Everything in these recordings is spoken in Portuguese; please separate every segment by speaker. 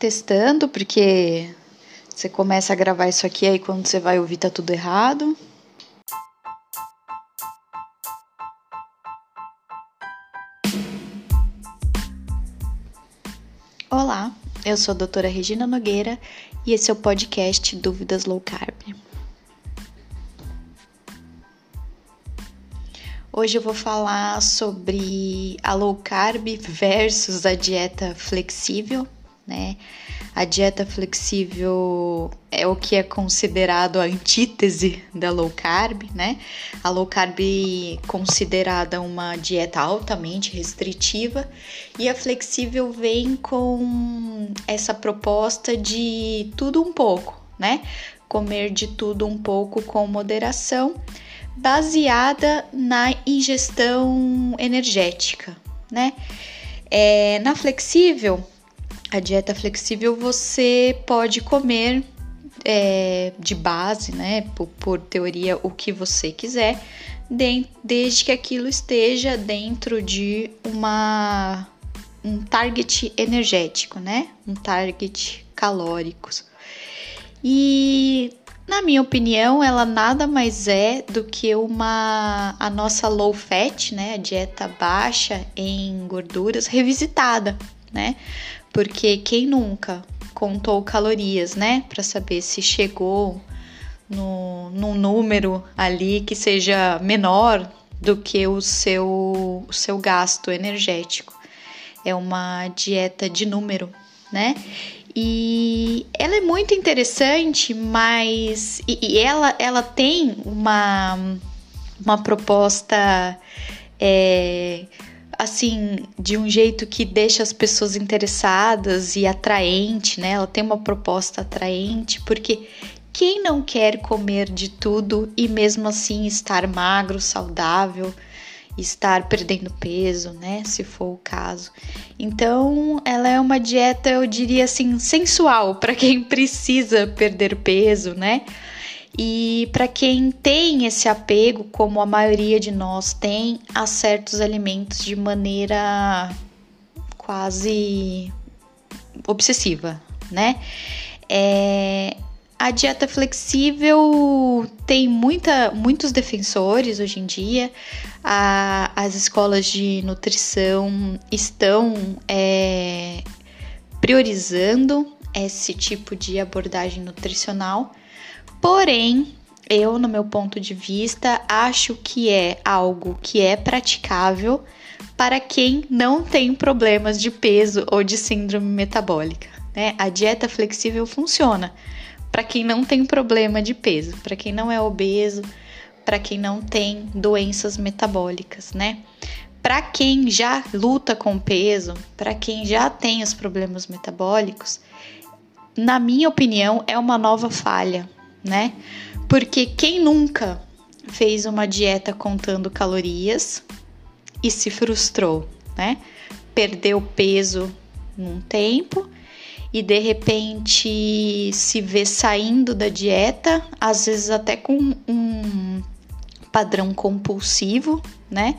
Speaker 1: testando, porque você começa a gravar isso aqui aí quando você vai ouvir tá tudo errado. Olá, eu sou a doutora Regina Nogueira e esse é o podcast Dúvidas Low Carb. Hoje eu vou falar sobre a low carb versus a dieta flexível, né? A dieta flexível é o que é considerado a antítese da low carb, né? A low carb considerada uma dieta altamente restritiva e a flexível vem com essa proposta de tudo um pouco, né? Comer de tudo um pouco com moderação baseada na ingestão energética, né? É, na flexível, a dieta flexível você pode comer é, de base, né? Por, por, teoria, o que você quiser, de, desde que aquilo esteja dentro de uma um target energético, né? Um target calóricos. E na minha opinião, ela nada mais é do que uma a nossa low fat, né, a dieta baixa em gorduras revisitada, né? Porque quem nunca contou calorias, né, para saber se chegou no, num número ali que seja menor do que o seu, o seu gasto energético. É uma dieta de número, né? E ela é muito interessante, mas e, e ela, ela tem uma, uma proposta é, assim de um jeito que deixa as pessoas interessadas e atraente, né? Ela tem uma proposta atraente porque quem não quer comer de tudo e mesmo assim estar magro, saudável? estar perdendo peso, né? Se for o caso. Então, ela é uma dieta, eu diria assim, sensual para quem precisa perder peso, né? E para quem tem esse apego, como a maioria de nós tem, a certos alimentos de maneira quase obsessiva, né? É, a dieta flexível tem muita, muitos defensores hoje em dia. A, as escolas de nutrição estão é, priorizando esse tipo de abordagem nutricional. Porém, eu, no meu ponto de vista, acho que é algo que é praticável para quem não tem problemas de peso ou de síndrome metabólica. Né? A dieta flexível funciona para quem não tem problema de peso, para quem não é obeso, para quem não tem doenças metabólicas, né? Para quem já luta com peso, para quem já tem os problemas metabólicos, na minha opinião, é uma nova falha, né? Porque quem nunca fez uma dieta contando calorias e se frustrou, né? Perdeu peso num tempo e de repente se vê saindo da dieta, às vezes até com um padrão compulsivo, né?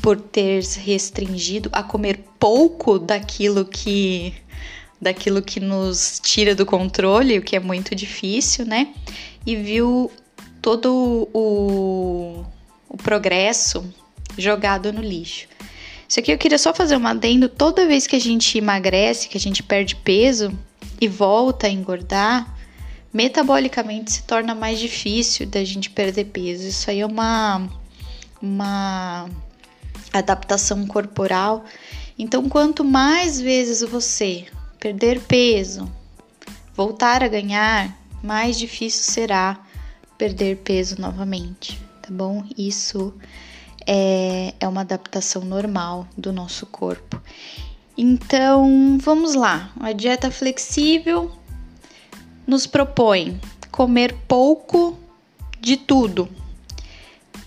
Speaker 1: Por ter restringido a comer pouco daquilo que daquilo que nos tira do controle, o que é muito difícil, né? E viu todo o, o progresso jogado no lixo. Isso aqui eu queria só fazer um adendo. Toda vez que a gente emagrece, que a gente perde peso e volta a engordar, metabolicamente se torna mais difícil da gente perder peso. Isso aí é uma, uma adaptação corporal. Então, quanto mais vezes você perder peso, voltar a ganhar, mais difícil será perder peso novamente, tá bom? Isso é, é uma adaptação normal do nosso corpo. Então, vamos lá. A dieta flexível nos propõe comer pouco de tudo.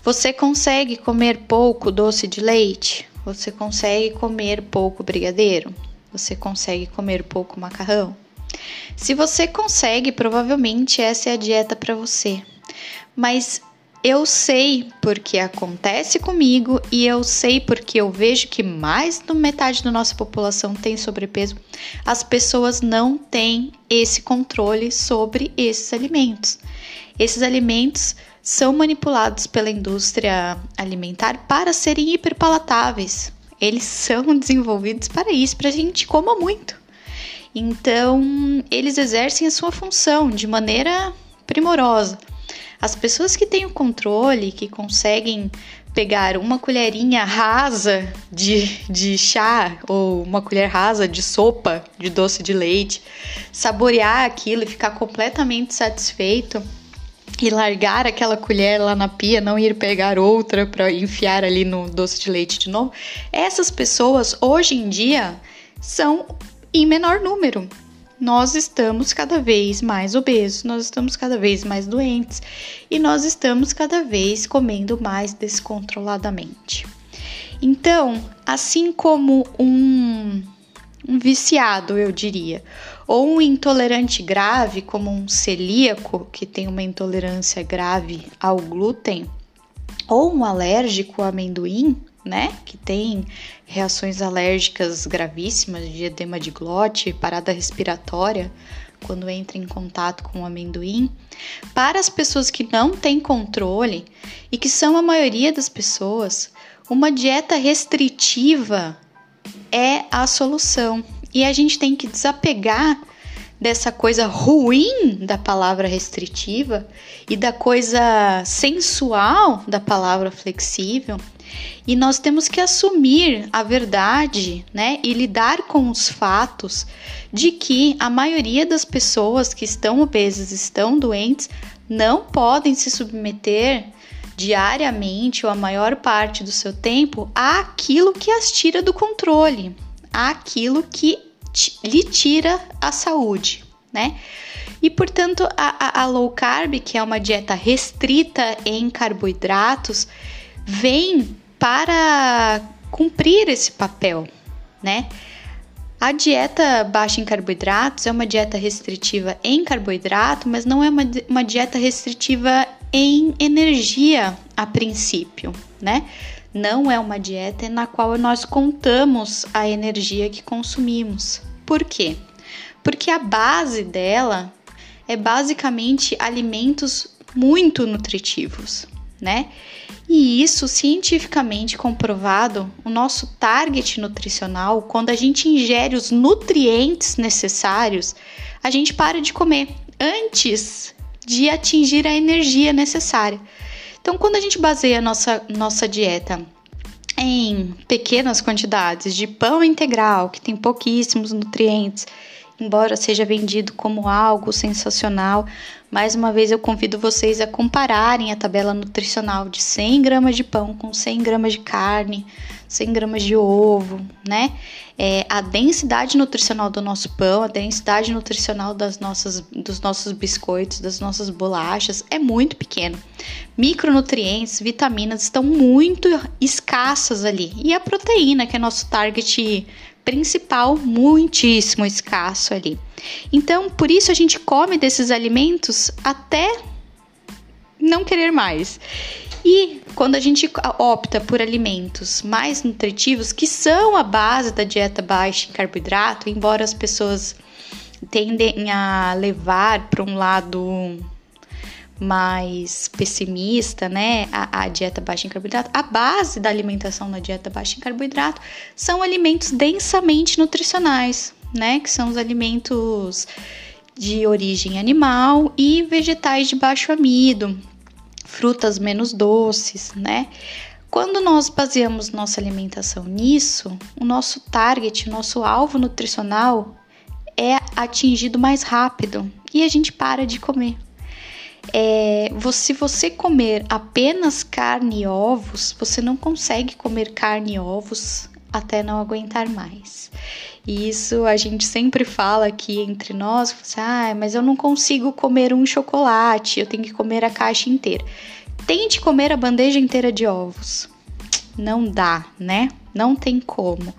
Speaker 1: Você consegue comer pouco doce de leite? Você consegue comer pouco brigadeiro? Você consegue comer pouco macarrão? Se você consegue, provavelmente essa é a dieta para você. Mas eu sei porque acontece comigo e eu sei porque eu vejo que mais de metade da nossa população tem sobrepeso. As pessoas não têm esse controle sobre esses alimentos. Esses alimentos são manipulados pela indústria alimentar para serem hiperpalatáveis. Eles são desenvolvidos para isso, para a gente coma muito. Então, eles exercem a sua função de maneira primorosa. As pessoas que têm o controle, que conseguem pegar uma colherinha rasa de, de chá ou uma colher rasa de sopa de doce de leite, saborear aquilo e ficar completamente satisfeito e largar aquela colher lá na pia, não ir pegar outra para enfiar ali no doce de leite de novo. Essas pessoas hoje em dia são em menor número nós estamos cada vez mais obesos, nós estamos cada vez mais doentes e nós estamos cada vez comendo mais descontroladamente. Então, assim como um, um viciado, eu diria, ou um intolerante grave, como um celíaco, que tem uma intolerância grave ao glúten, ou um alérgico ao amendoim, né, que tem reações alérgicas gravíssimas de edema de glote, parada respiratória, quando entra em contato com o amendoim, para as pessoas que não têm controle e que são a maioria das pessoas, uma dieta restritiva é a solução. E a gente tem que desapegar dessa coisa ruim da palavra restritiva e da coisa sensual da palavra flexível. E nós temos que assumir a verdade, né, e lidar com os fatos de que a maioria das pessoas que estão obesas, estão doentes, não podem se submeter diariamente ou a maior parte do seu tempo àquilo que as tira do controle, àquilo que lhe tira a saúde, né? E portanto, a, a, a low carb, que é uma dieta restrita em carboidratos, vem para cumprir esse papel, né? A dieta baixa em carboidratos é uma dieta restritiva em carboidrato, mas não é uma, uma dieta restritiva em energia a princípio, né? Não é uma dieta na qual nós contamos a energia que consumimos. Por quê? Porque a base dela é basicamente alimentos muito nutritivos, né? E isso cientificamente comprovado, o nosso target nutricional, quando a gente ingere os nutrientes necessários, a gente para de comer antes de atingir a energia necessária. Então, quando a gente baseia a nossa, nossa dieta em pequenas quantidades de pão integral, que tem pouquíssimos nutrientes, embora seja vendido como algo sensacional, mais uma vez eu convido vocês a compararem a tabela nutricional de 100 gramas de pão com 100 gramas de carne, 100 gramas de ovo, né? É, a densidade nutricional do nosso pão, a densidade nutricional das nossas, dos nossos biscoitos, das nossas bolachas é muito pequena. Micronutrientes, vitaminas estão muito escassas ali. E a proteína, que é nosso target principal, muitíssimo escasso ali. Então, por isso a gente come desses alimentos até não querer mais. E quando a gente opta por alimentos mais nutritivos, que são a base da dieta baixa em carboidrato, embora as pessoas tendem a levar para um lado mais pessimista, né, a, a, dieta baixa em carboidrato, a base da alimentação na dieta baixa em carboidrato são alimentos densamente nutricionais, né, que são os alimentos de origem animal e vegetais de baixo amido, frutas menos doces, né? Quando nós baseamos nossa alimentação nisso, o nosso target, o nosso alvo nutricional é atingido mais rápido e a gente para de comer. É, se você comer apenas carne e ovos, você não consegue comer carne e ovos até não aguentar mais. E isso a gente sempre fala aqui entre nós, ah, mas eu não consigo comer um chocolate, eu tenho que comer a caixa inteira. Tente comer a bandeja inteira de ovos. Não dá, né? Não tem como.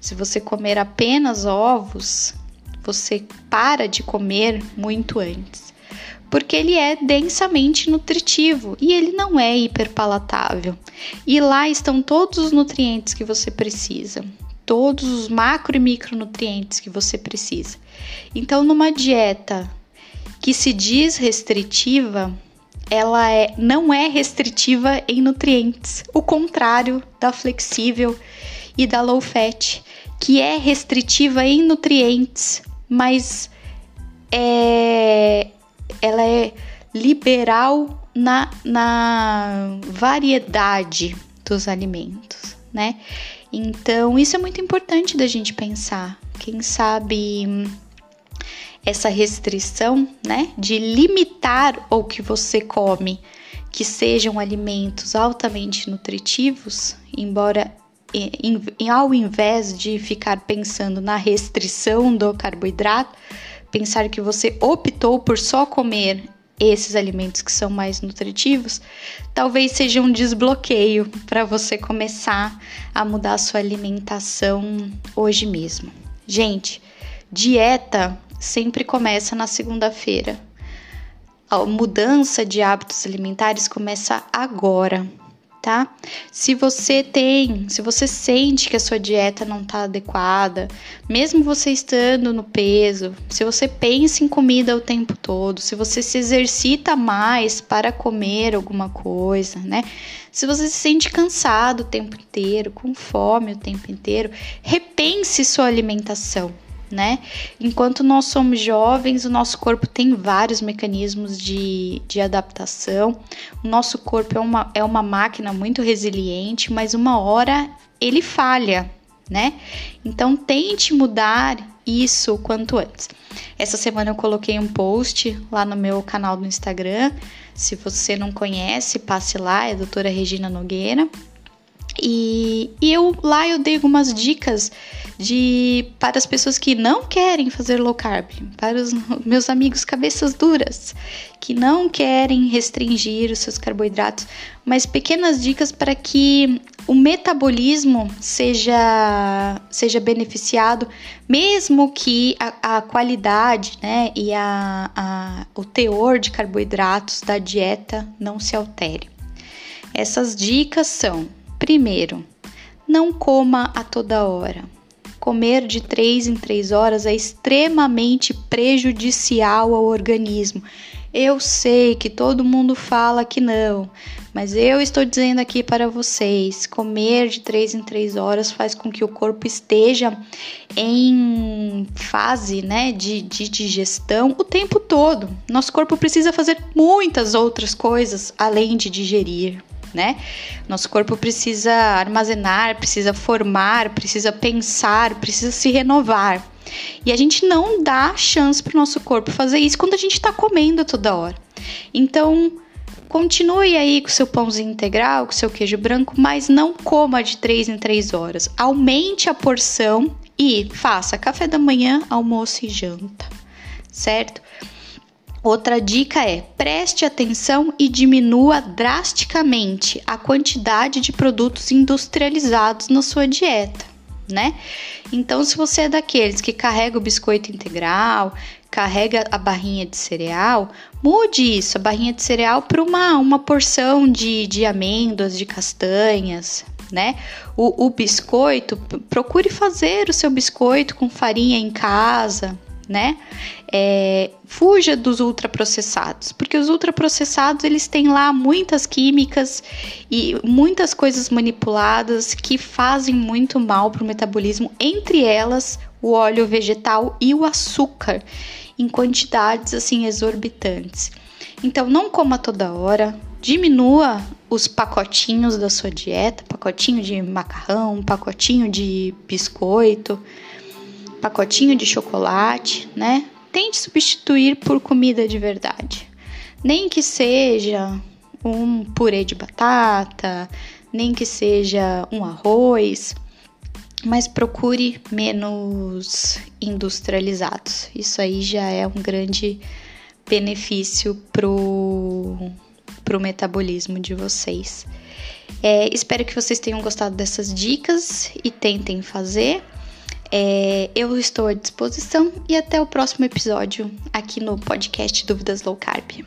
Speaker 1: Se você comer apenas ovos, você para de comer muito antes porque ele é densamente nutritivo e ele não é hiperpalatável. E lá estão todos os nutrientes que você precisa, todos os macro e micronutrientes que você precisa. Então, numa dieta que se diz restritiva, ela é, não é restritiva em nutrientes, o contrário da flexível e da low fat, que é restritiva em nutrientes, mas é, ela é liberal na, na variedade dos alimentos, né? Então, isso é muito importante da gente pensar. Quem sabe essa restrição, né, de limitar o que você come, que sejam alimentos altamente nutritivos, embora em, em, ao invés de ficar pensando na restrição do carboidrato, pensar que você optou por só comer esses alimentos que são mais nutritivos, talvez seja um desbloqueio para você começar a mudar a sua alimentação hoje mesmo. Gente, dieta sempre começa na segunda-feira. A mudança de hábitos alimentares começa agora tá? Se você tem, se você sente que a sua dieta não tá adequada, mesmo você estando no peso, se você pensa em comida o tempo todo, se você se exercita mais para comer alguma coisa, né? Se você se sente cansado o tempo inteiro, com fome o tempo inteiro, repense sua alimentação né? Enquanto nós somos jovens, o nosso corpo tem vários mecanismos de, de adaptação. O nosso corpo é uma, é uma máquina muito resiliente, mas uma hora ele falha, né? Então tente mudar isso quanto antes. Essa semana eu coloquei um post lá no meu canal do Instagram. Se você não conhece, passe lá, é a doutora Regina Nogueira. E, e eu lá eu dei algumas dicas de para as pessoas que não querem fazer low carb, para os meus amigos cabeças duras que não querem restringir os seus carboidratos, mas pequenas dicas para que o metabolismo seja seja beneficiado, mesmo que a, a qualidade, né, e a, a, o teor de carboidratos da dieta não se altere. Essas dicas são Primeiro, não coma a toda hora. Comer de 3 em 3 horas é extremamente prejudicial ao organismo. Eu sei que todo mundo fala que não, mas eu estou dizendo aqui para vocês: comer de 3 em 3 horas faz com que o corpo esteja em fase né, de, de digestão o tempo todo. Nosso corpo precisa fazer muitas outras coisas além de digerir né? Nosso corpo precisa armazenar, precisa formar, precisa pensar, precisa se renovar. E a gente não dá chance para o nosso corpo fazer isso quando a gente está comendo toda hora. Então, continue aí com seu pãozinho integral, com seu queijo branco, mas não coma de 3 em 3 horas. Aumente a porção e faça café da manhã, almoço e janta, certo? Outra dica é: preste atenção e diminua drasticamente a quantidade de produtos industrializados na sua dieta, né? Então, se você é daqueles que carrega o biscoito integral, carrega a barrinha de cereal, mude isso, a barrinha de cereal para uma, uma porção de, de amêndoas, de castanhas, né? O, o biscoito, procure fazer o seu biscoito com farinha em casa, né? É, fuja dos ultraprocessados, porque os ultraprocessados eles têm lá muitas químicas e muitas coisas manipuladas que fazem muito mal para o metabolismo, entre elas o óleo vegetal e o açúcar em quantidades assim exorbitantes. Então não coma toda hora, diminua os pacotinhos da sua dieta, pacotinho de macarrão, pacotinho de biscoito, pacotinho de chocolate, né? Tente substituir por comida de verdade. Nem que seja um purê de batata, nem que seja um arroz, mas procure menos industrializados. Isso aí já é um grande benefício pro, pro metabolismo de vocês. É, espero que vocês tenham gostado dessas dicas e tentem fazer. É, eu estou à disposição e até o próximo episódio aqui no podcast Dúvidas Low Carb.